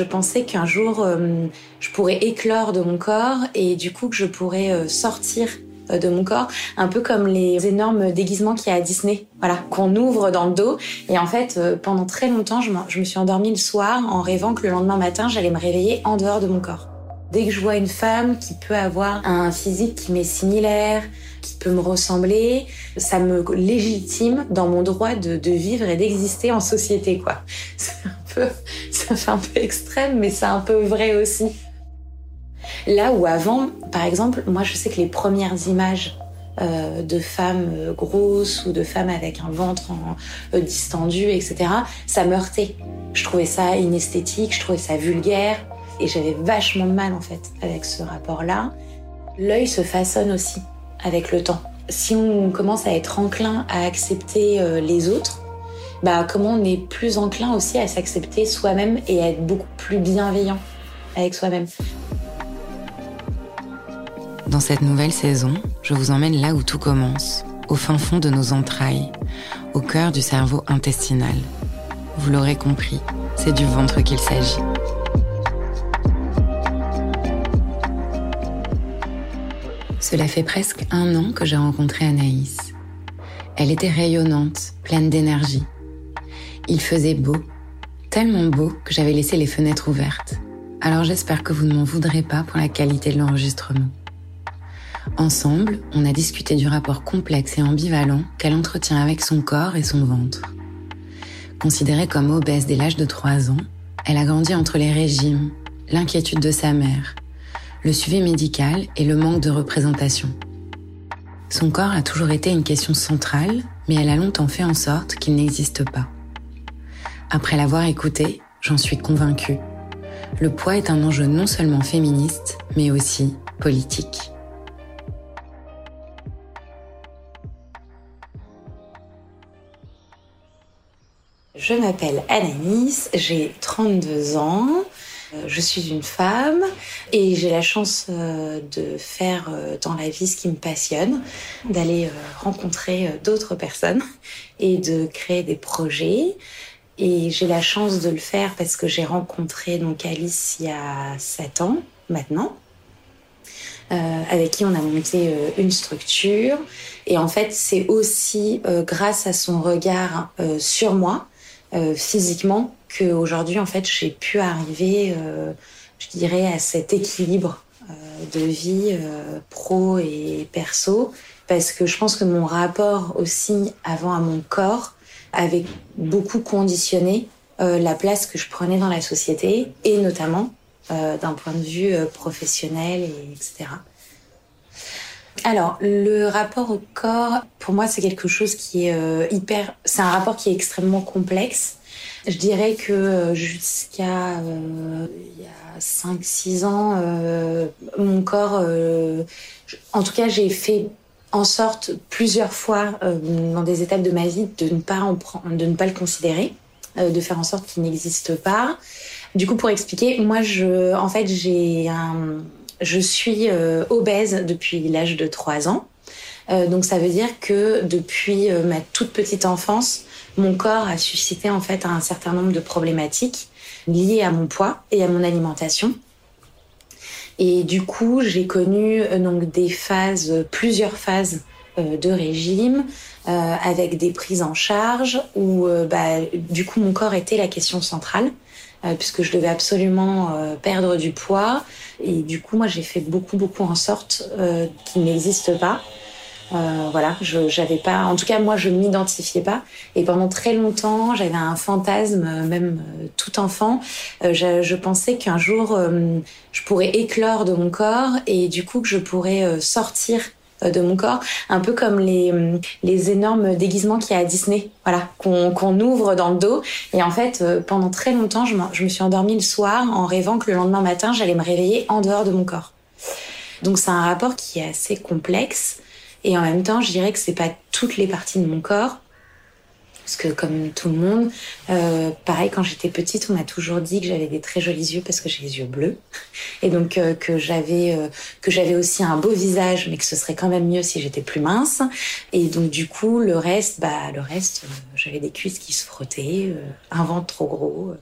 Je pensais qu'un jour, euh, je pourrais éclore de mon corps et du coup que je pourrais euh, sortir euh, de mon corps, un peu comme les énormes déguisements qu'il y a à Disney, voilà, qu'on ouvre dans le dos. Et en fait, pendant très longtemps, je, me suis endormie le soir en rêvant que le lendemain matin, j'allais me réveiller en dehors de mon corps. Dès que je vois une femme qui peut avoir un physique qui m'est similaire, qui peut me ressembler, ça me légitime dans mon droit de vivre et d'exister en société, quoi. ça fait un peu extrême, mais c'est un peu vrai aussi. Là où avant, par exemple, moi je sais que les premières images euh, de femmes euh, grosses ou de femmes avec un ventre en, euh, distendu, etc., ça me heurtait. Je trouvais ça inesthétique, je trouvais ça vulgaire, et j'avais vachement de mal en fait avec ce rapport-là. L'œil se façonne aussi avec le temps. Si on commence à être enclin à accepter les autres, bah, comment on est plus enclin aussi à s'accepter soi-même et à être beaucoup plus bienveillant avec soi-même. Dans cette nouvelle saison, je vous emmène là où tout commence, au fin fond de nos entrailles, au cœur du cerveau intestinal. Vous l'aurez compris, c'est du ventre qu'il s'agit. Cela fait presque un an que j'ai rencontré Anaïs. Elle était rayonnante, pleine d'énergie, il faisait beau, tellement beau que j'avais laissé les fenêtres ouvertes. Alors j'espère que vous ne m'en voudrez pas pour la qualité de l'enregistrement. Ensemble, on a discuté du rapport complexe et ambivalent qu'elle entretient avec son corps et son ventre. Considérée comme obèse dès l'âge de 3 ans, elle a grandi entre les régimes, l'inquiétude de sa mère, le suivi médical et le manque de représentation. Son corps a toujours été une question centrale, mais elle a longtemps fait en sorte qu'il n'existe pas. Après l'avoir écouté, j'en suis convaincue. Le poids est un enjeu non seulement féministe, mais aussi politique. Je m'appelle Anaïs, j'ai 32 ans, euh, je suis une femme et j'ai la chance euh, de faire euh, dans la vie ce qui me passionne, d'aller rencontrer d'autres personnes et de créer des projets. Et j'ai la chance de le faire parce que j'ai rencontré donc Alice il y a 7 ans maintenant, euh, avec qui on a monté euh, une structure. Et en fait, c'est aussi euh, grâce à son regard sur moi, physiquement, qu'aujourd'hui, en fait, j'ai pu arriver, je dirais, à cet équilibre de vie pro et perso. Parce que je pense que mon rapport aussi avant à mon corps, avait beaucoup conditionné euh, la place que je prenais dans la société et notamment euh, d'un point de vue euh, professionnel et etc. Alors, le rapport au corps, pour moi, c'est quelque chose qui est euh, hyper... C'est un rapport qui est extrêmement complexe. Je dirais que euh, jusqu'à euh, il y a 5-6 ans, mon corps... en tout cas, j'ai fait en sorte plusieurs fois dans des étapes de ma vie de ne pas, de ne pas le considérer, de faire en sorte qu'il n'existe pas. Du coup, pour expliquer, moi, je, en fait, j'ai un je suis euh, obèse depuis l'âge de 3 ans. Euh, donc ça veut dire que depuis euh, ma toute petite enfance, mon corps a suscité en fait un certain nombre de problématiques liées à mon poids et à mon alimentation. Et du coup, j'ai connu donc des phases, plusieurs phases de régime avec des prises en charge où bah, du coup mon corps était la question centrale. Euh, puisque je devais absolument euh, perdre du poids. Et du coup, moi, j'ai fait beaucoup, beaucoup en sorte euh, qu'il n'existe pas. Voilà, je j'avais pas. En tout cas, moi, je m'identifiais pas. Et pendant très longtemps, j'avais un fantasme, même tout enfant. Je, je, pensais qu'un jour, je pourrais éclore de mon corps et du coup que je pourrais sortir euh, de mon corps, un peu comme les, les énormes déguisements qu'il y a à Disney, voilà, qu'on ouvre dans le dos. Et en fait, euh, pendant très longtemps, je, je me suis endormie le soir en rêvant que le lendemain matin, j'allais me réveiller en dehors de mon corps. Donc c'est un rapport qui est assez complexe. Et en même temps, je dirais que c'est pas toutes les parties de mon corps parce que comme tout le monde, euh, pareil quand j'étais petite, on m'a toujours dit que j'avais des très jolis yeux parce que j'ai les yeux bleus, et donc euh, que j'avais euh, que j'avais aussi un beau visage, mais que ce serait quand même mieux si j'étais plus mince. Et donc du coup, le reste, bah le reste, j'avais des cuisses qui se frottaient, un ventre trop gros.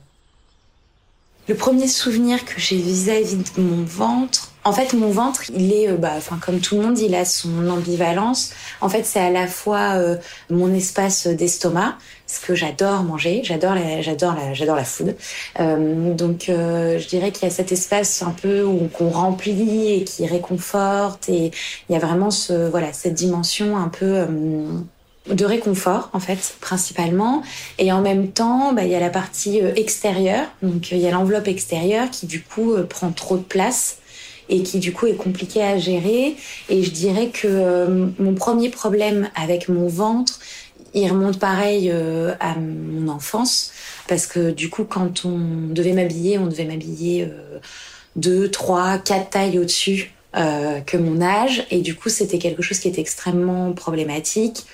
Le premier souvenir que j'ai vis-à-vis de mon ventre, en fait, mon ventre, il est, bah, enfin, comme tout le monde, il a son ambivalence. En fait, c'est à la fois euh, mon espace d'estomac, parce que j'adore manger, j'adore la, j'adore la, j'adore la food. Euh, donc, euh, je dirais qu'il y a cet espace un peu où qu'on remplit et qui réconforte, et il y a vraiment ce, voilà, cette dimension un peu de réconfort en fait principalement et en même temps bah, il y a la partie extérieure donc il y a l'enveloppe extérieure qui du coup prend trop de place et qui du coup est compliqué à gérer. Et je dirais que euh, mon premier problème avec mon ventre, il remonte pareil euh, à mon enfance, parce que du coup quand on devait m'habiller, on devait m'habiller euh, deux, trois, quatre tailles au-dessus que mon âge, et du coup c'était quelque chose qui était extrêmement problématique.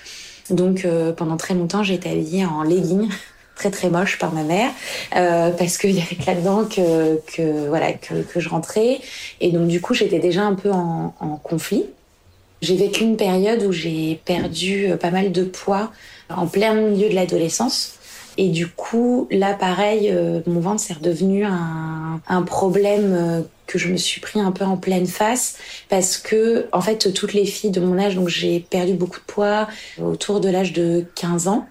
Donc pendant très longtemps j'ai été habillée en leggings très très moche par ma mère euh, parce qu'il y avait que là-dedans que, que voilà que, que, je rentrais. Et donc du coup j'étais déjà un peu en, en conflit. J'ai vécu une période où j'ai perdu euh, pas mal de poids en plein milieu de l'adolescence. Et du coup là pareil euh, mon ventre s'est redevenu un, un problème euh, que je me suis pris un peu en pleine face. Parce que en fait toutes les filles de mon âge donc j'ai perdu beaucoup de poids autour de l'âge de 15 ans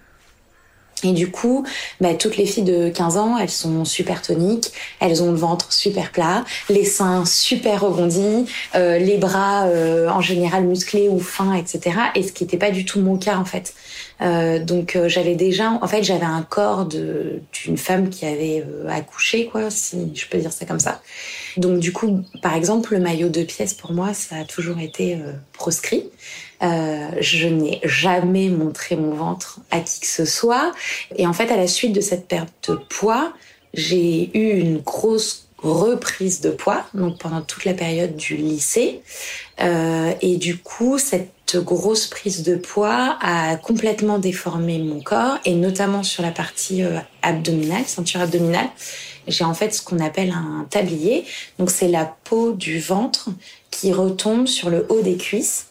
et du coup, bah, toutes les filles de 15 ans, elles sont super toniques, elles ont le ventre super plat, les seins super rebondis, euh, les bras euh, en général musclés ou fins, etc. Et ce qui n'était pas du tout mon cas en fait. Euh, donc j'avais déjà, en fait, j'avais un corps d'une femme qui avait accouché, quoi, si je peux dire ça comme ça. Donc du coup, par exemple, le maillot de pièces pour moi, ça a toujours été proscrit. Euh, je n'ai jamais montré mon ventre à qui que ce soit. Et en fait, à la suite de cette perte de poids, j'ai eu une grosse reprise de poids, donc pendant toute la période du lycée. Euh, et du coup, cette grosse prise de poids a complètement déformé mon corps, et notamment sur la partie euh, abdominale, ceinture abdominale. J'ai en fait ce qu'on appelle un tablier. Donc c'est la peau du ventre qui retombe sur le haut des cuisses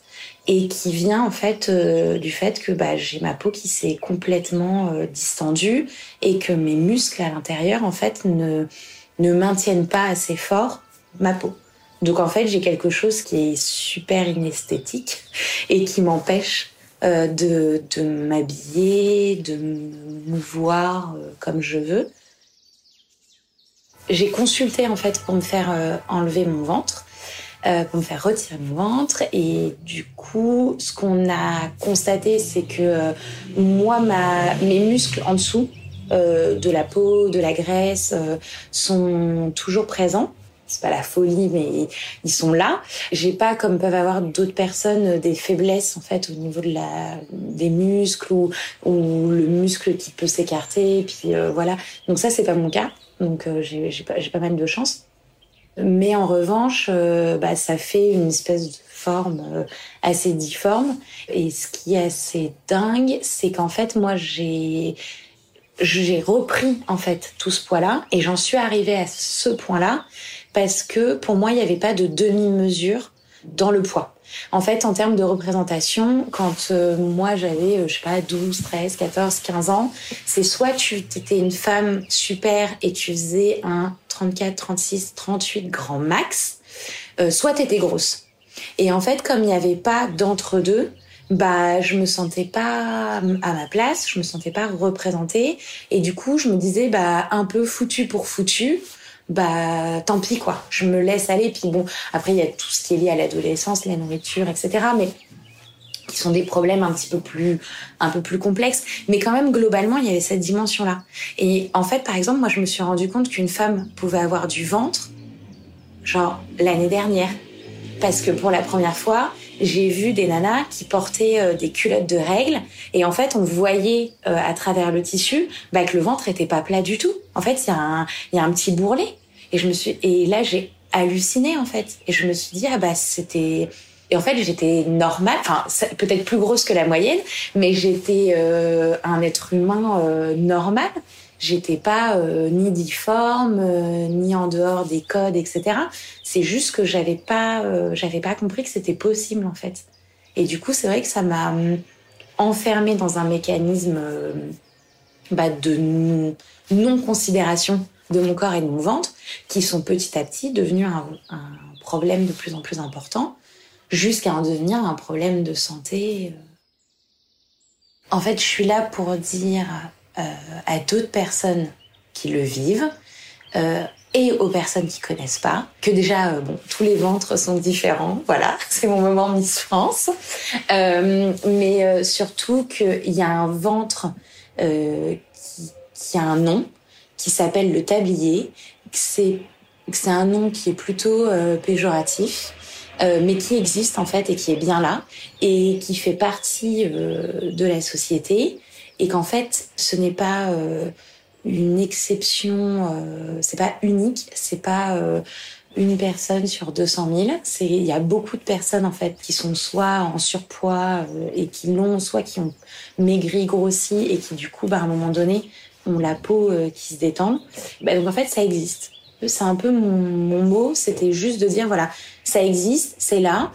et qui vient en fait euh, du fait que bah, j'ai ma peau qui s'est complètement euh, distendue et que mes muscles à l'intérieur en fait ne, ne maintiennent pas assez fort ma peau. Donc en fait j'ai quelque chose qui est super inesthétique et qui m'empêche euh, de, de m'habiller, de me mouvoir comme je veux. J'ai consulté en fait pour me faire enlever mon ventre euh, pour me faire retirer mon ventre. Et du coup, ce qu'on a constaté, c'est que euh, moi, ma, mes muscles en dessous euh, de la peau, de la graisse, sont toujours présents. c'est pas la folie, mais ils sont là. J'ai pas, comme peuvent avoir d'autres personnes, des faiblesses en fait au niveau de la des muscles ou, ou le muscle qui peut s'écarter. Puis euh, voilà. Donc ça, c'est pas mon cas. Donc euh, j'ai pas, pas mal de chance. Mais en revanche, euh, bah, ça fait une espèce de forme assez difforme. Et ce qui est assez dingue, c'est qu'en fait, moi, j'ai j'ai repris en fait tout ce poids-là et j'en suis arrivée à ce point-là parce que pour moi, il n'y avait pas de demi-mesure dans le poids. En fait, en termes de représentation, quand euh, moi j'avais, euh, je sais pas, 12, 13, 14, 15 ans, c'est soit tu étais une femme super et tu faisais un 34, 36, 38 grand max, euh, soit tu étais grosse. Et en fait, comme il n'y avait pas d'entre-deux, bah je me sentais pas à ma place, je me sentais pas représentée et du coup je me disais bah un peu foutu pour foutu, bah tant pis quoi, je me laisse aller. Puis bon après il y a tout ce qui est lié à l'adolescence, la nourriture etc mais qui sont des problèmes un petit peu plus un peu plus complexes. Mais quand même globalement il y avait cette dimension là et en fait par exemple moi je me suis rendu compte qu'une femme pouvait avoir du ventre genre l'année dernière. Parce que pour la première fois j'ai vu des nanas qui portaient euh, des culottes de règles et en fait on voyait euh, à travers le tissu bah, que le ventre était pas plat du tout. En fait il y a un il y a un petit bourrelet et je me suis et là j'ai halluciné en fait et je me suis dit ah bah c'était et en fait j'étais normale enfin peut-être plus grosse que la moyenne mais j'étais euh, un être humain normal. J'étais pas euh, ni difforme euh, ni en dehors des codes etc c'est juste que j'avais pas euh, pas compris que c'était possible en fait. Et du coup c'est vrai que ça m'a hum, enfermée dans un mécanisme bah, de non considération de mon corps et de mon ventre qui sont petit à petit devenus un problème de plus en plus important jusqu'à en devenir un problème de santé en fait je suis là pour dire euh, à d'autres personnes qui le vivent euh, et aux personnes qui connaissent pas que déjà euh, bon tous les ventres sont différents voilà c'est mon moment Miss France. Euh, mais euh, surtout qu'il y a un ventre euh, qui, qui a un nom qui s'appelle le tablier c'est un nom qui est plutôt euh, péjoratif euh, mais qui existe en fait et qui est bien là et qui fait partie euh, de la société et qu'en fait ce n'est pas euh, une exception c'est pas unique c'est pas une personne sur 200 000 c'est il y a beaucoup de personnes en fait qui sont soit en surpoids et qui l'ont soit qui ont maigri grossi et qui du coup bah, à un moment donné ont la peau qui se détend. Bah, donc en fait ça existe c'est un peu mon, mot c'était juste de dire voilà ça existe c'est là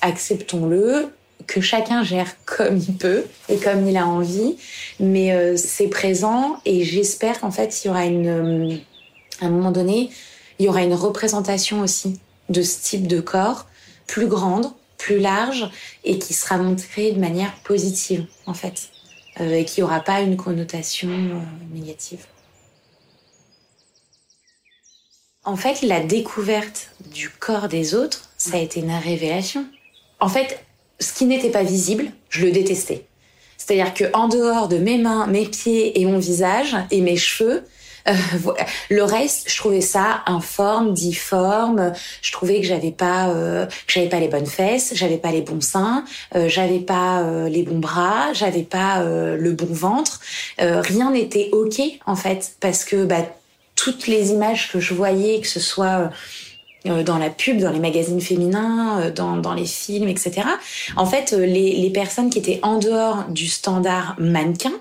acceptons-le que chacun gère comme il peut et comme il a envie mais euh, c'est présent et j'espère qu'en fait il y aura une euh, à un moment donné il y aura une représentation aussi de ce type de corps plus grande plus large et qui sera montrée de manière positive en fait euh, et qui aura pas une connotation négative en fait la découverte du corps des autres ça a été une révélation en fait ce qui n'était pas visible, je le détestais. C'est-à-dire que en dehors de mes mains, mes pieds et mon visage et mes cheveux, euh, le reste, je trouvais ça informe, difforme. Je trouvais que j'avais pas, euh, j'avais pas les bonnes fesses, j'avais pas les bons seins, euh, j'avais pas les bons bras, j'avais pas le bon ventre. Rien n'était ok en fait parce que bah, toutes les images que je voyais, que ce soit euh, dans la pub, dans les magazines féminins, euh, dans, dans les films, etc. En fait, euh, les, les personnes qui étaient en dehors du standard mannequin,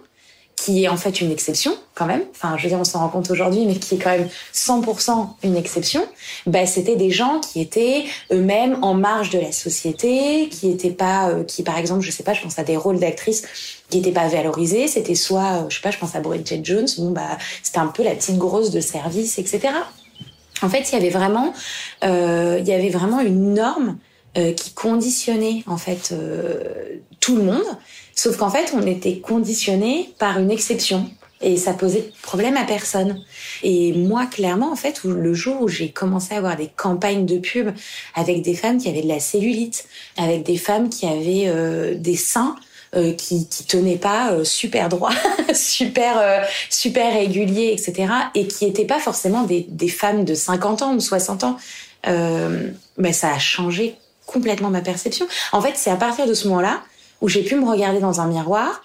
qui est en fait une exception quand même, enfin je veux dire on s'en rend compte aujourd'hui, mais qui est quand même 100% une exception, bah, c'était des gens qui étaient eux-mêmes en marge de la société, qui étaient pas, euh, qui par exemple, je sais pas, je pense à des rôles d'actrices qui n'étaient pas valorisés, c'était soit, euh, je sais pas, je pense à Bridget Jones, bon bah c'était un peu la petite grosse de service, etc. En fait, il y avait vraiment, euh, il y avait vraiment une norme euh, qui conditionnait en fait euh, tout le monde. Sauf qu'en fait, on était conditionné par une exception et ça posait problème à personne. Et moi, clairement, en fait, le jour où j'ai commencé à avoir des campagnes de pub avec des femmes qui avaient de la cellulite, avec des femmes qui avaient euh, des seins euh, qui qui tenait pas euh, super droit, super super régulier, etc. Et qui étaient pas forcément des, des femmes de 50 ans ou 60 ans. Ben ça a changé complètement ma perception. En fait, c'est à partir de ce moment-là où j'ai pu me regarder dans un miroir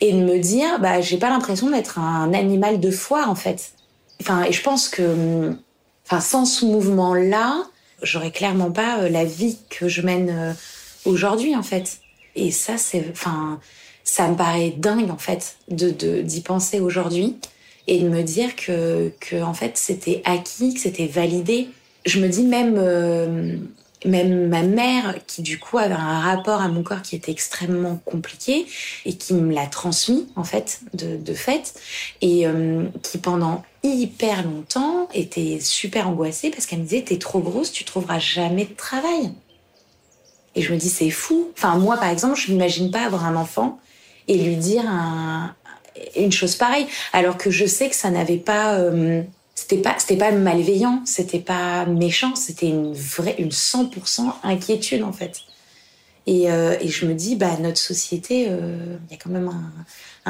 et de me dire, bah j'ai pas l'impression d'être un animal de foire en fait. Enfin, et je pense que, enfin, sans ce mouvement-là, j'aurais clairement pas la vie que je mène aujourd'hui en fait. Et ça, c'est, enfin, ça me paraît dingue en fait de d'y penser aujourd'hui et de me dire que que en fait c'était acquis, que c'était validé. Je me dis même euh, même ma mère qui du coup avait un rapport à mon corps qui était extrêmement compliqué et qui me l'a transmis en fait de, de fait et euh, qui pendant hyper longtemps était super angoissée parce qu'elle me disait t'es trop grosse tu trouveras jamais de travail et je me dis, c'est fou. Enfin, moi, par exemple, je n'imagine pas avoir un enfant et lui dire un, une chose pareille. Alors que je sais que ça n'avait pas, euh, c'était pas, pas malveillant, c'était pas méchant, c'était une vraie, une 100% inquiétude, en fait. Et, euh, et je me dis, bah, notre société, euh, il y a quand même un,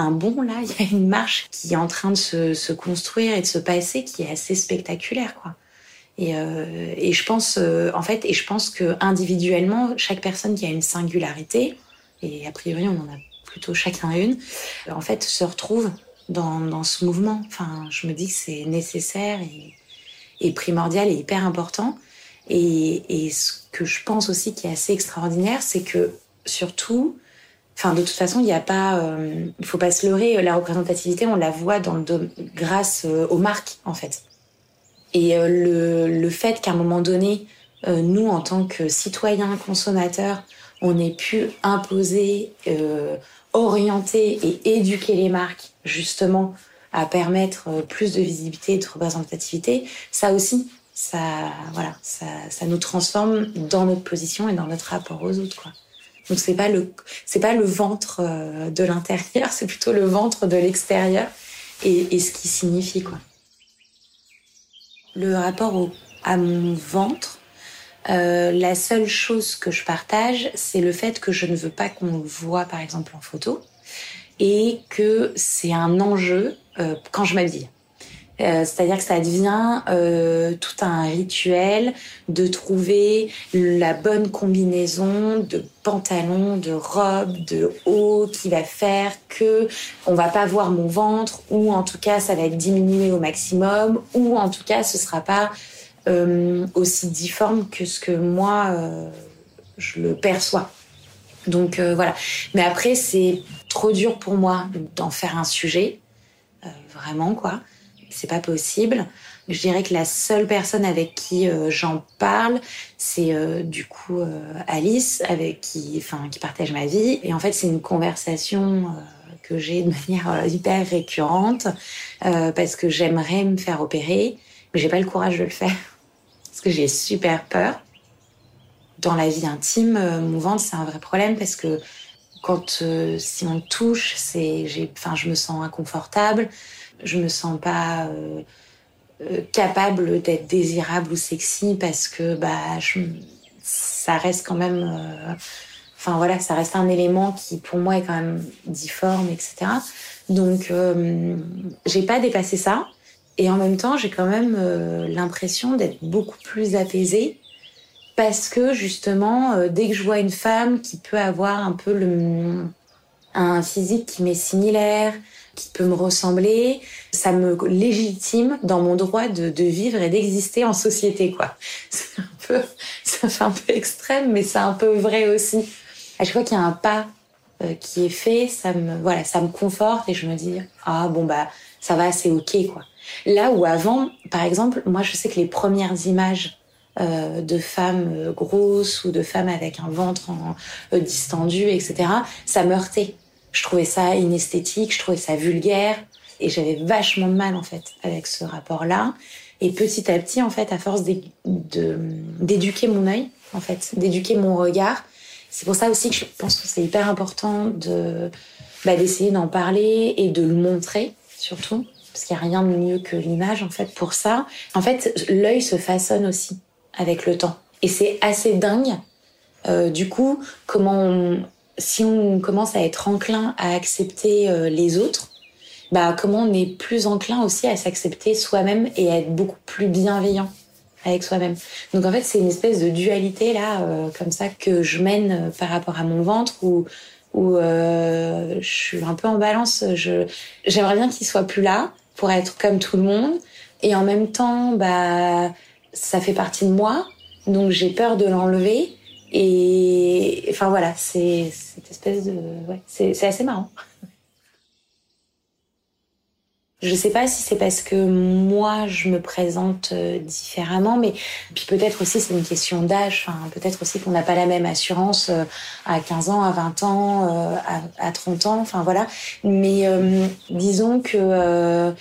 un bond là, il y a une marche qui est en train de se, construire et de se passer qui est assez spectaculaire, quoi. Et, euh, et je pense, en fait, et je pense que individuellement, chaque personne qui a une singularité, et a priori on en a plutôt chacun une, en fait, se retrouve dans, ce mouvement. Enfin, je me dis que c'est nécessaire et, primordial et hyper important. Et, ce que je pense aussi qui est assez extraordinaire, c'est que surtout, enfin, de toute façon, il n'y a pas, euh, faut pas se leurrer. La représentativité, on la voit dans le grâce euh, aux marques, en fait. Et euh, le, fait qu'à un moment donné, euh, nous, en tant que citoyens consommateurs, on ait pu imposer, orienter et éduquer les marques justement à permettre euh, plus de visibilité et de représentativité, ça aussi, ça, voilà, ça, ça nous transforme dans notre position et dans notre rapport aux autres, quoi. Donc c'est pas le, c'est pas le ventre euh, de l'intérieur, c'est plutôt le ventre de l'extérieur et, et ce qui signifie, quoi le rapport au, à mon ventre, euh, la seule chose que je partage, c'est le fait que je ne veux pas qu'on le voit, par exemple, en photo, et que c'est un enjeu euh, quand je m'habille. Euh, C'est-à-dire que ça devient euh, tout un rituel de trouver la bonne combinaison de pantalon, de robe, de haut qui va faire que on va pas voir mon ventre ou en tout cas ça va être diminué au maximum ou en tout cas ce sera pas euh, aussi difforme que ce que moi euh, je le perçois. Donc euh, voilà. Mais après c'est trop dur pour moi d'en faire un sujet, euh, vraiment quoi c'est pas possible. Je dirais que la seule personne avec qui euh, j'en parle, c'est euh, du coup Alice, avec qui, enfin, qui partage ma vie. Et en fait, c'est une conversation que j'ai de manière hyper récurrente euh, parce que j'aimerais me faire opérer, mais j'ai pas le courage de le faire parce que j'ai super peur. Dans la vie intime, euh, mon ventre c'est un vrai problème parce que quand euh, si on touche, c'est, j'ai, enfin, je me sens inconfortable. Je me sens pas euh, capable d'être désirable ou sexy parce que bah ça reste quand même enfin voilà ça reste un élément qui pour moi est quand même difforme etc donc j'ai pas dépassé ça et en même temps j'ai quand même euh, l'impression d'être beaucoup plus apaisée parce que justement euh, dès que je vois une femme qui peut avoir un peu le un physique qui m'est similaire qui peut me ressembler, ça me légitime dans mon droit de, vivre et d'exister en société, quoi. C'est un peu, ça fait un peu extrême, mais c'est un peu vrai aussi. À chaque fois qu'il y a un pas euh, qui est fait, ça me, voilà, ça me conforte et je me dis, ah bon bah, ça va, c'est ok, quoi. Là où avant, par exemple, moi je sais que les premières images euh, de femmes euh, grosses ou de femmes avec un ventre en, euh, distendu, etc., ça me heurtait je trouvais ça inesthétique, je trouvais ça vulgaire et j'avais vachement de mal en fait avec ce rapport-là. Et petit à petit, en fait, à force d'éduquer mon œil, en fait, d'éduquer mon regard, c'est pour ça aussi que je pense que c'est hyper important de bah, d'essayer d'en parler et de le montrer surtout parce qu'il n'y a rien de mieux que l'image en fait pour ça. En fait, l'œil se façonne aussi avec le temps et c'est assez dingue. Euh, du coup, comment si on commence à être enclin à accepter euh, les autres, bah comment on est plus enclin aussi à s'accepter soi-même et à être beaucoup plus bienveillant avec soi-même. Donc en fait, c'est une espèce de dualité là, euh, comme ça que je mène par rapport à mon ventre où où je suis un peu en balance. J'aimerais bien qu'il soit plus là pour être comme tout le monde et en même temps, bah ça fait partie de moi, donc j'ai peur de l'enlever. Et enfin voilà, c'est cette espèce de, ouais, c'est assez marrant. Je sais pas si c'est parce que moi je me présente euh, différemment, mais puis peut-être aussi c'est une question d'âge. Enfin, peut-être aussi qu'on n'a pas la même assurance euh, à 15 ans, à 20 ans, euh, à, à 30 ans. Enfin voilà. Mais disons que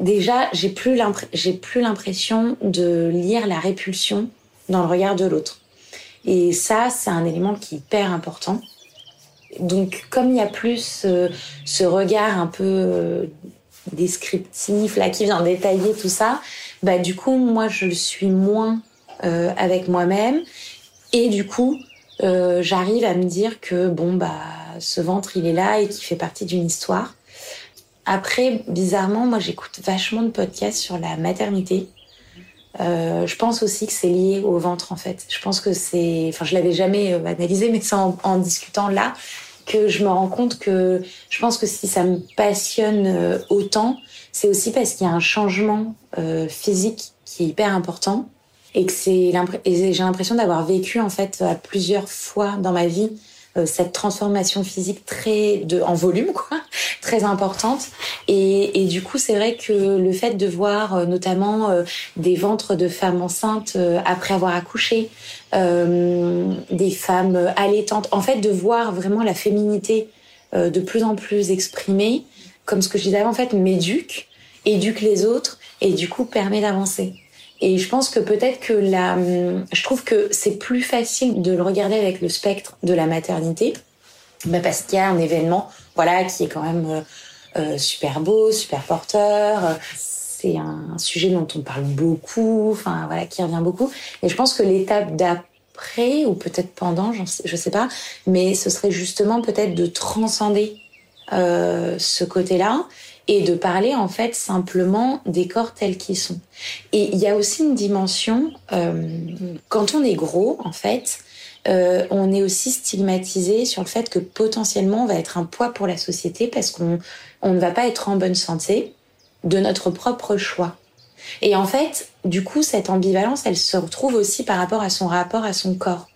déjà j'ai plus j'ai plus l'impression de lire la répulsion dans le regard de l'autre. Et ça, c'est un élément qui est hyper important. Donc, comme il y a plus ce regard un peu descriptif, là, qui vient détailler tout ça, bah, du coup, moi, je suis moins euh, avec moi-même. Et du coup, j'arrive à me dire que, bon, bah, ce ventre, il est là et qu'il fait partie d'une histoire. Après, bizarrement, moi, j'écoute vachement de podcasts sur la maternité. Euh, je pense aussi que c'est lié au ventre en fait. Je pense que c'est, enfin je l'avais jamais euh, analysé, mais c'est en, discutant là que je me rends compte que je pense que si ça me passionne euh, autant, c'est aussi parce qu'il y a un changement euh, physique qui est hyper important et que c'est j'ai l'impression d'avoir vécu en fait à plusieurs fois dans ma vie cette transformation physique très de en volume quoi très importante. Et, et du coup c'est vrai que le fait de voir euh, notamment euh, des ventres de femmes enceintes après avoir accouché euh, des femmes allaitantes en fait de voir vraiment la féminité euh, de plus en plus exprimée comme ce que je disais avant en fait m'éduque éduque les autres et du coup permet d'avancer et je pense que peut-être que la, je trouve que c'est plus facile de le regarder avec le spectre de la maternité, bah parce qu'il y a un événement, voilà, qui est quand même euh, euh super beau, super porteur. C'est un sujet dont on parle beaucoup, enfin voilà, qui revient beaucoup. Et je pense que l'étape d'après ou peut-être pendant, sais, je sais pas, mais ce serait justement peut-être de transcender euh, ce côté-là et de parler en fait simplement des corps tels qu'ils sont. Et il y a aussi une dimension, euh, quand on est gros en fait, euh, on est aussi stigmatisé sur le fait que potentiellement on va être un poids pour la société parce qu'on on ne va pas être en bonne santé de notre propre choix. Et en fait, du coup, cette ambivalence, elle se retrouve aussi par rapport à son rapport à son corps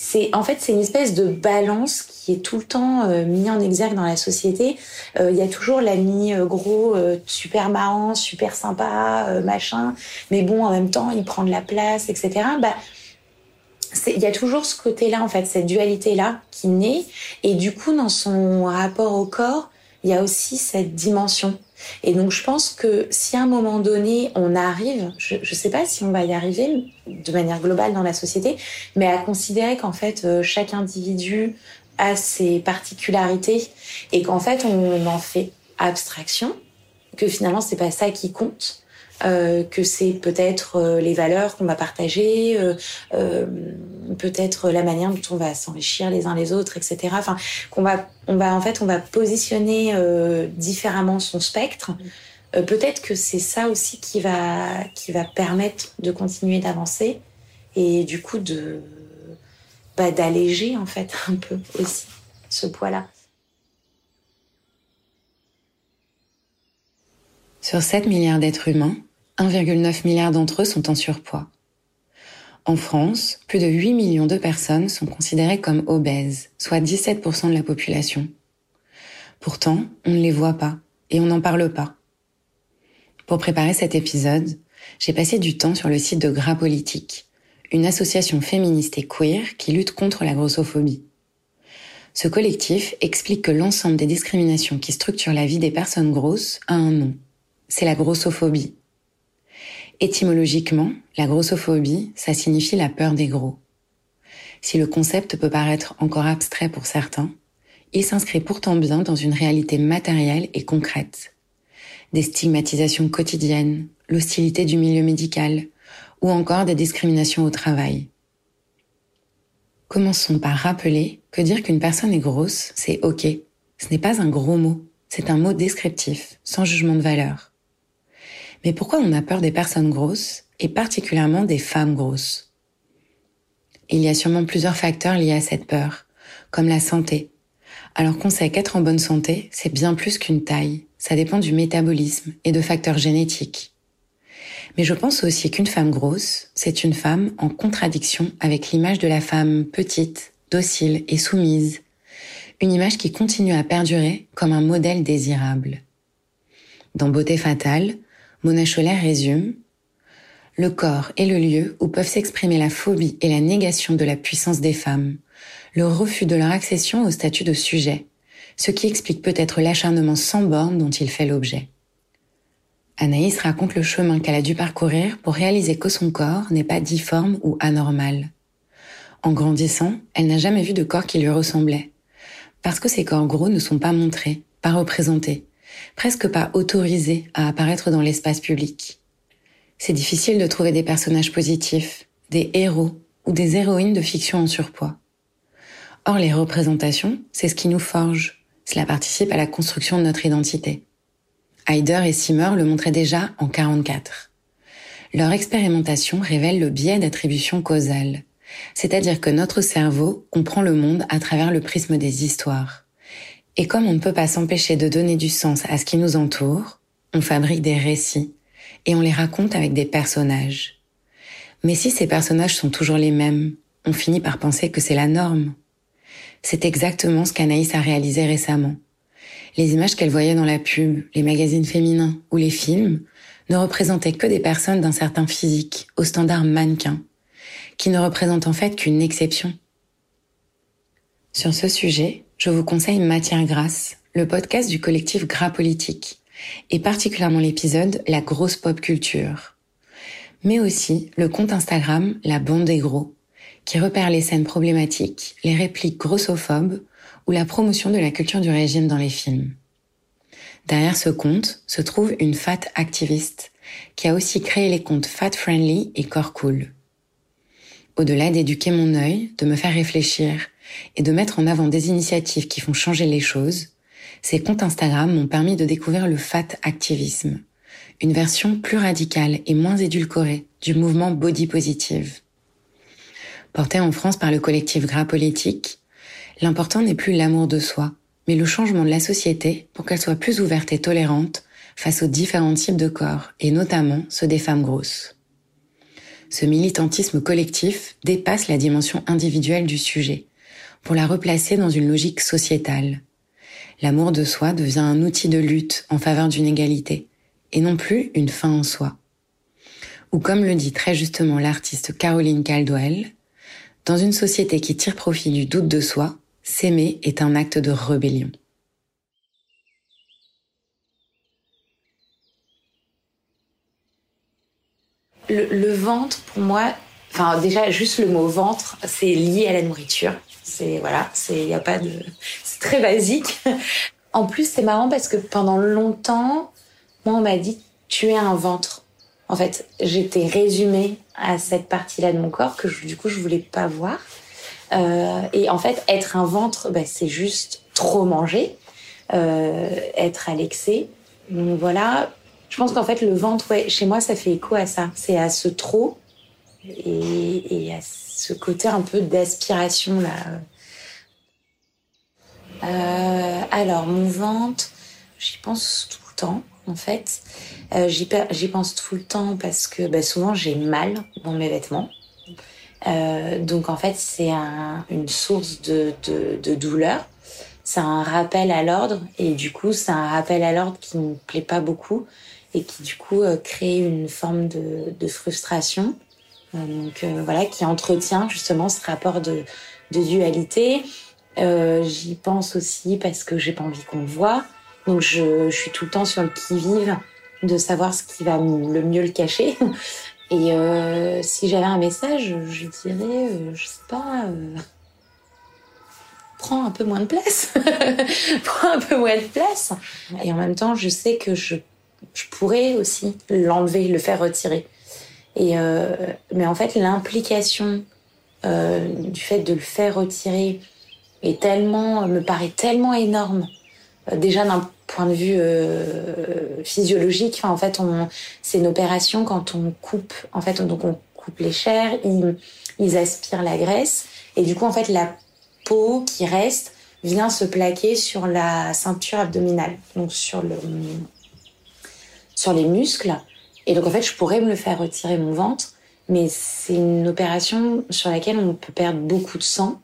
c'est en fait c'est une espèce de balance qui est tout le temps euh, mis en exergue dans la société. Euh, il y a toujours l'ami euh, gros super marrant, super sympa, machin, mais bon en même temps il prend de la place, etc. Bah il y a toujours ce côté-là en fait, cette dualité-là qui naît et du coup dans son rapport au corps, il y a aussi cette dimension et donc je pense que si à un moment donné on arrive, je ne sais pas si on va y arriver de manière globale dans la société, mais à considérer qu'en fait euh, chaque individu a ses particularités et qu'en fait on en fait abstraction, que finalement c'est pas ça qui compte, euh, que c'est peut-être euh, les valeurs qu'on va partager, euh, euh, peut-être la manière dont on va s'enrichir les uns les autres, etc. Enfin, qu'on va, on va en fait, on va positionner euh, différemment son spectre. peut-être que c'est ça aussi qui va, qui va permettre de continuer d'avancer et du coup de, bah, d'alléger en fait un peu aussi ce poids-là. Sur 7 milliards d'êtres humains, 1,9 milliard d'entre eux sont en surpoids. En France, plus de 8 millions de personnes sont considérées comme obèses, soit 17% de la population. Pourtant, on ne les voit pas et on n'en parle pas. Pour préparer cet épisode, j'ai passé du temps sur le site de Gras Politique, une association féministe et queer qui lutte contre la grossophobie. Ce collectif explique que l'ensemble des discriminations qui structurent la vie des personnes grosses a un nom. C'est la grossophobie. Étymologiquement, la grossophobie, ça signifie la peur des gros. Si le concept peut paraître encore abstrait pour certains, il s'inscrit pourtant bien dans une réalité matérielle et concrète. Des stigmatisations quotidiennes, l'hostilité du milieu médical, ou encore des discriminations au travail. Commençons par rappeler que dire qu'une personne est grosse, c'est ok. Ce n'est pas un gros mot, c'est un mot descriptif, sans jugement de valeur. Mais pourquoi on a peur des personnes grosses, et particulièrement des femmes grosses? Il y a sûrement plusieurs facteurs liés à cette peur, comme la santé. Alors qu'on sait qu'être en bonne santé, c'est bien plus qu'une taille, ça dépend du métabolisme et de facteurs génétiques. Mais je pense aussi qu'une femme grosse, c'est une femme en contradiction avec l'image de la femme petite, docile et soumise. Une image qui continue à perdurer comme un modèle désirable. Dans Beauté fatale, Mona Cholet résume Le corps est le lieu où peuvent s'exprimer la phobie et la négation de la puissance des femmes, le refus de leur accession au statut de sujet, ce qui explique peut-être l'acharnement sans borne dont il fait l'objet. Anaïs raconte le chemin qu'elle a dû parcourir pour réaliser que son corps n'est pas difforme ou anormal. En grandissant, elle n'a jamais vu de corps qui lui ressemblait. Parce que ces corps gros ne sont pas montrés, pas représentés, presque pas autorisés à apparaître dans l'espace public. C'est difficile de trouver des personnages positifs, des héros ou des héroïnes de fiction en surpoids. Or, les représentations, c'est ce qui nous forge. Cela participe à la construction de notre identité. Heider et Simmer le montraient déjà en 44. Leur expérimentation révèle le biais d'attribution causale, c'est-à-dire que notre cerveau comprend le monde à travers le prisme des histoires. Et comme on ne peut pas s'empêcher de donner du sens à ce qui nous entoure, on fabrique des récits et on les raconte avec des personnages. Mais si ces personnages sont toujours les mêmes, on finit par penser que c'est la norme. C'est exactement ce qu'Anaïs a réalisé récemment les images qu'elle voyait dans la pub, les magazines féminins ou les films ne représentaient que des personnes d'un certain physique, au standard mannequin, qui ne représentent en fait qu'une exception. Sur ce sujet, je vous conseille Matière Grasse, le podcast du collectif Gras Politique, et particulièrement l'épisode La grosse pop culture, mais aussi le compte Instagram La Bande des Gros, qui repère les scènes problématiques, les répliques grossophobes ou la promotion de la culture du régime dans les films. Derrière ce compte se trouve une fat activiste qui a aussi créé les comptes Fat Friendly et Core Cool. Au-delà d'éduquer mon œil, de me faire réfléchir et de mettre en avant des initiatives qui font changer les choses, ces comptes Instagram m'ont permis de découvrir le fat activisme, une version plus radicale et moins édulcorée du mouvement body positive. Porté en France par le collectif Gras Politique, L'important n'est plus l'amour de soi, mais le changement de la société pour qu'elle soit plus ouverte et tolérante face aux différents types de corps, et notamment ceux des femmes grosses. Ce militantisme collectif dépasse la dimension individuelle du sujet, pour la replacer dans une logique sociétale. L'amour de soi devient un outil de lutte en faveur d'une égalité, et non plus une fin en soi. Ou comme le dit très justement l'artiste Caroline Caldwell, dans une société qui tire profit du doute de soi, S'aimer est un acte de rébellion. Le, ventre, pour moi, enfin déjà juste le mot ventre, c'est lié à la nourriture. C'est voilà, c'est y a pas de, c'est très basique. En plus, c'est marrant parce que pendant longtemps, moi on m'a dit tu es un ventre. En fait, j'étais résumée à cette partie-là de mon corps que du coup je voulais pas voir. Euh, et en fait, être un ventre, bah, c'est juste trop manger, euh, être à l'excès. Donc voilà, je pense qu'en fait, le ventre, ouais, chez moi, ça fait écho à ça. C'est à ce trop et, et, à ce côté un peu d'aspiration là. Euh, alors, mon ventre, j'y pense tout le temps, en fait. Euh, j'y pense tout le temps parce que bah, souvent j'ai mal dans mes vêtements. Euh, donc en fait, c'est un, une source de, douleur. C'est un rappel à l'ordre et du coup, c'est un rappel à l'ordre qui ne me plaît pas beaucoup et qui du coup crée une forme de frustration. Euh, donc euh, voilà, qui entretient justement ce rapport de, dualité. J'y pense aussi parce que j'ai pas envie qu'on voit. Donc je, suis tout le temps sur le qui-vive de savoir ce qui va le mieux le cacher. Et euh, si j'avais un message, je dirais, euh, je sais pas, euh, prends un peu moins de place, prends un peu moins de place. Et en même temps, je sais que je, je pourrais aussi l'enlever, le faire retirer. Euh, mais en fait, l'implication du fait de le faire retirer est tellement, me paraît tellement énorme. déjà d'un point de vue physiologique, en fait, c'est une opération quand on coupe, en fait, donc on coupe les chairs, ils, ils aspirent la graisse et du coup, en fait, la peau qui reste vient se plaquer sur la ceinture abdominale, donc sur le sur les muscles. Et donc en fait, je pourrais me le faire retirer mon ventre, mais c'est une opération sur laquelle on peut perdre beaucoup de sang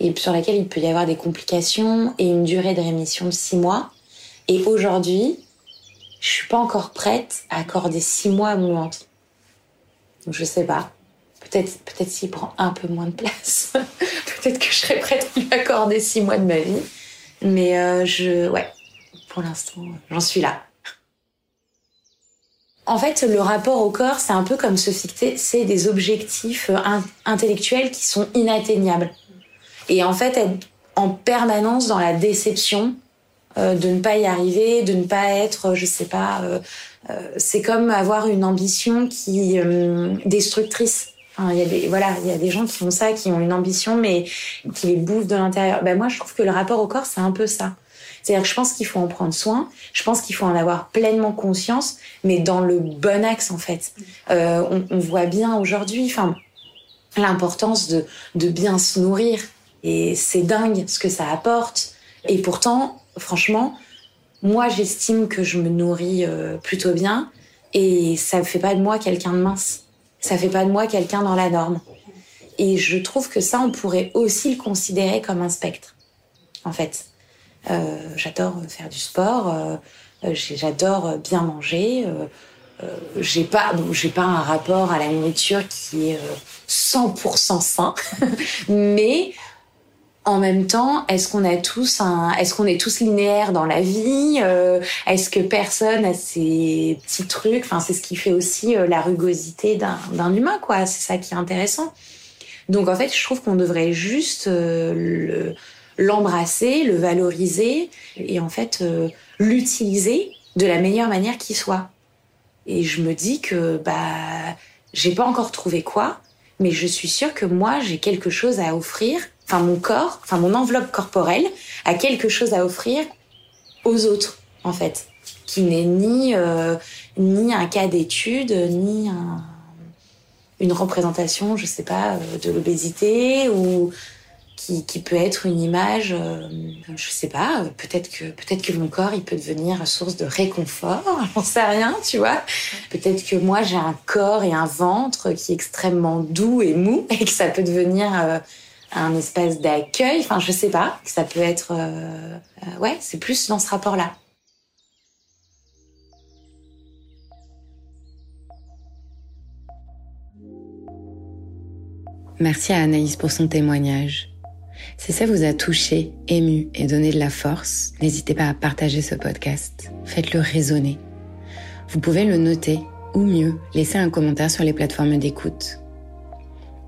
et sur laquelle il peut y avoir des complications et une durée de rémission de six mois. Et aujourd'hui, je suis pas encore prête à accorder six mois à mon ventre. Donc je sais pas. Peut-être, peut-être s'il prend un peu moins de place, peut-être que je serais prête à lui accorder six mois de ma vie. Mais euh, je, ouais, pour l'instant, j'en suis là. En fait, le rapport au corps, c'est un peu comme se fixer, c'est des objectifs euh, intellectuels qui sont inatteignables. Et en fait, être en permanence dans la déception euh, de ne pas y arriver, de ne pas être, je sais pas, c'est comme avoir une ambition qui destructrice y a des, voilà, il y a des gens qui font ça, qui ont une ambition, mais qui les bouffent de l'intérieur. Ben moi, je trouve que le rapport au corps, c'est un peu ça. C'est-à-dire que je pense qu'il faut en prendre soin, je pense qu'il faut en avoir pleinement conscience, mais dans le bon axe, en fait. Euh, on, on, voit bien aujourd'hui, enfin, l'importance de, de bien se nourrir. Et c'est dingue ce que ça apporte. Et pourtant, franchement, moi, j'estime que je me nourris euh, plutôt bien, et ça ne fait pas de moi quelqu'un de mince ça fait pas de moi quelqu'un dans la norme. Et je trouve que ça, on pourrait aussi le considérer comme un spectre, en fait. Euh, j'adore faire du sport, euh, j'adore bien manger. Euh, j'ai pas, bon, j'ai pas un rapport à la nourriture qui est 100% sain, mais en même temps, est-ce qu'on a tous un, est-ce qu'on est tous linéaires dans la vie Est-ce que personne a ses petits trucs? Enfin, c'est ce qui fait aussi la rugosité d'un humain, quoi. C'est ça qui est intéressant. Donc en fait, je trouve qu'on devrait juste euh, l'embrasser, le, valoriser et en fait l'utiliser de la meilleure manière qui soit. Et je me dis que bah j'ai pas encore trouvé quoi, mais je suis sûre que moi j'ai quelque chose à offrir enfin mon corps, enfin mon enveloppe corporelle a quelque chose à offrir aux autres en fait, qui n'est ni euh, ni un cas d'étude, ni un, une représentation, je sais pas, euh, de l'obésité ou qui, peut être une image, euh, je sais pas, peut-être que peut-être que mon corps il peut devenir source de réconfort, j'en sais rien, tu vois. Peut-être que moi j'ai un corps et un ventre qui est extrêmement doux et mou et que ça peut devenir euh, un espace d'accueil. Enfin, je sais pas, ça peut être. Euh, euh, ouais, c'est plus dans ce rapport-là. Merci à Anaïs pour son témoignage. Si ça vous a touché, ému et donné de la force, n'hésitez pas à partager ce podcast. Faites-le résonner. Vous pouvez le noter ou mieux, laisser un commentaire sur les plateformes d'écoute.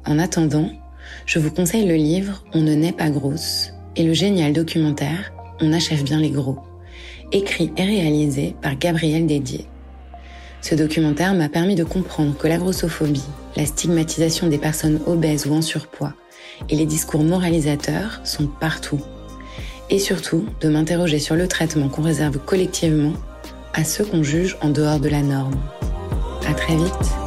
En attendant, je vous conseille le livre On ne naît pas grosse et le génial documentaire On achève bien les gros, écrit et réalisé par Gabriel Dédier. Ce documentaire m'a permis de comprendre que la grossophobie, la stigmatisation des personnes obèses ou en surpoids et les discours moralisateurs sont partout. Et surtout, de m'interroger sur le traitement qu'on réserve collectivement à ceux qu'on juge en dehors de la norme. À très vite!